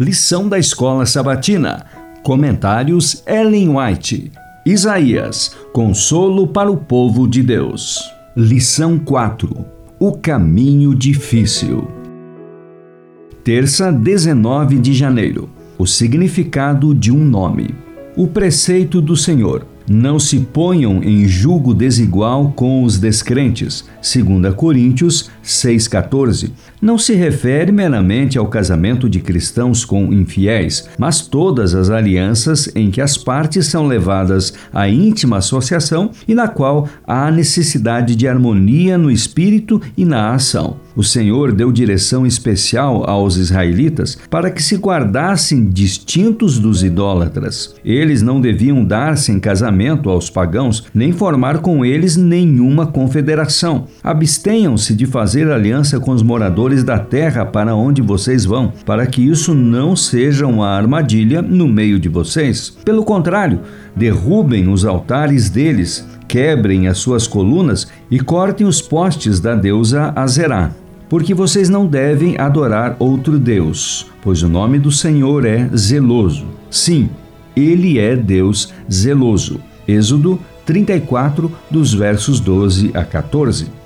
Lição da Escola Sabatina. Comentários Ellen White. Isaías. Consolo para o povo de Deus. Lição 4. O caminho difícil. Terça, 19 de janeiro. O significado de um nome. O preceito do Senhor. Não se ponham em julgo desigual com os descrentes. 2 Coríntios 6,14. Não se refere meramente ao casamento de cristãos com infiéis, mas todas as alianças em que as partes são levadas à íntima associação e na qual há necessidade de harmonia no espírito e na ação. O Senhor deu direção especial aos israelitas para que se guardassem distintos dos idólatras. Eles não deviam dar-se em casamento aos pagãos, nem formar com eles nenhuma confederação. Abstenham-se de fazer aliança com os moradores da terra para onde vocês vão, para que isso não seja uma armadilha no meio de vocês. Pelo contrário, derrubem os altares deles quebrem as suas colunas e cortem os postes da deusa Azerá. Porque vocês não devem adorar outro Deus, pois o nome do Senhor é zeloso. Sim, ele é Deus zeloso. Êxodo 34, dos versos 12 a 14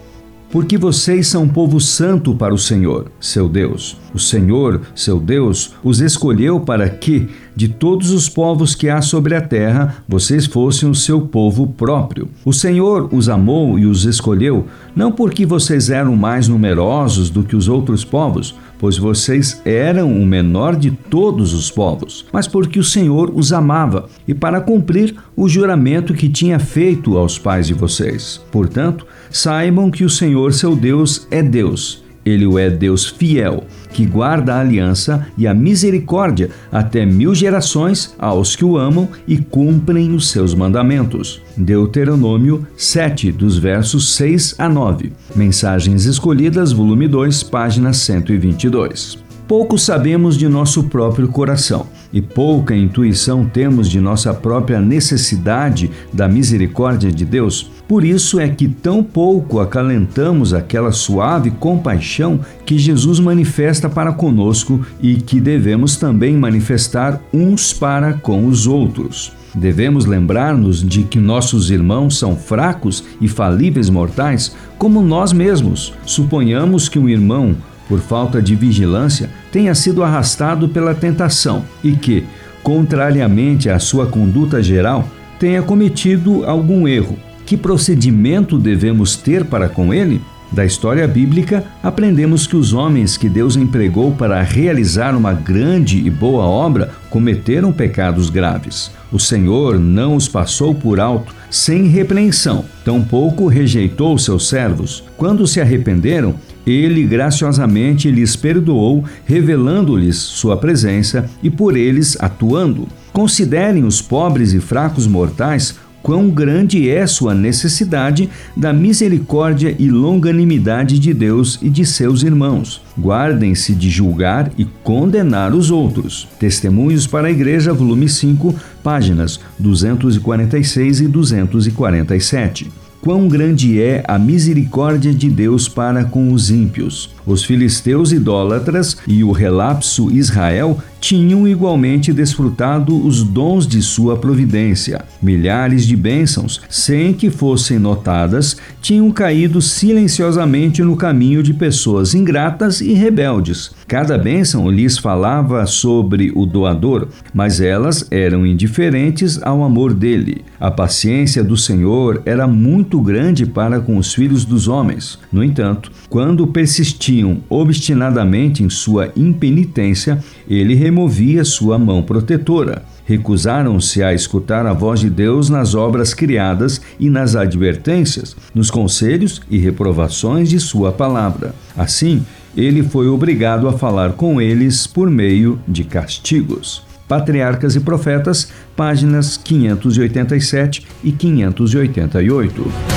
porque vocês são povo santo para o Senhor, seu Deus. O Senhor, seu Deus, os escolheu para que, de todos os povos que há sobre a terra, vocês fossem o seu povo próprio. O Senhor os amou e os escolheu, não porque vocês eram mais numerosos do que os outros povos, pois vocês eram o menor de todos os povos, mas porque o Senhor os amava e para cumprir o juramento que tinha feito aos pais de vocês. Portanto, saibam que o Senhor seu Deus é Deus ele é Deus fiel, que guarda a aliança e a misericórdia até mil gerações aos que o amam e cumprem os seus mandamentos. Deuteronômio 7, dos versos 6 a 9. Mensagens Escolhidas, volume 2, página 122. Pouco sabemos de nosso próprio coração e pouca intuição temos de nossa própria necessidade da misericórdia de Deus. Por isso é que tão pouco acalentamos aquela suave compaixão que Jesus manifesta para conosco e que devemos também manifestar uns para com os outros. Devemos lembrar-nos de que nossos irmãos são fracos e falíveis mortais, como nós mesmos. Suponhamos que um irmão por falta de vigilância, tenha sido arrastado pela tentação e que, contrariamente à sua conduta geral, tenha cometido algum erro. Que procedimento devemos ter para com ele? Da história bíblica, aprendemos que os homens que Deus empregou para realizar uma grande e boa obra cometeram pecados graves. O Senhor não os passou por alto sem repreensão, tampouco rejeitou seus servos. Quando se arrependeram, ele graciosamente lhes perdoou, revelando-lhes sua presença e por eles atuando. Considerem os pobres e fracos mortais quão grande é sua necessidade da misericórdia e longanimidade de Deus e de seus irmãos. Guardem-se de julgar e condenar os outros. Testemunhos para a Igreja, volume 5, páginas 246 e 247 quão grande é a misericórdia de Deus para com os ímpios. Os filisteus idólatras e o relapso Israel tinham igualmente desfrutado os dons de sua providência. Milhares de bênçãos, sem que fossem notadas, tinham caído silenciosamente no caminho de pessoas ingratas e rebeldes. Cada bênção lhes falava sobre o doador, mas elas eram indiferentes ao amor dele. A paciência do Senhor era muito grande para com os filhos dos homens. No entanto, quando persistiam obstinadamente em sua impenitência, ele removia sua mão protetora. Recusaram-se a escutar a voz de Deus nas obras criadas e nas advertências, nos conselhos e reprovações de sua palavra. Assim, ele foi obrigado a falar com eles por meio de castigos. Patriarcas e Profetas, páginas 587 e 588.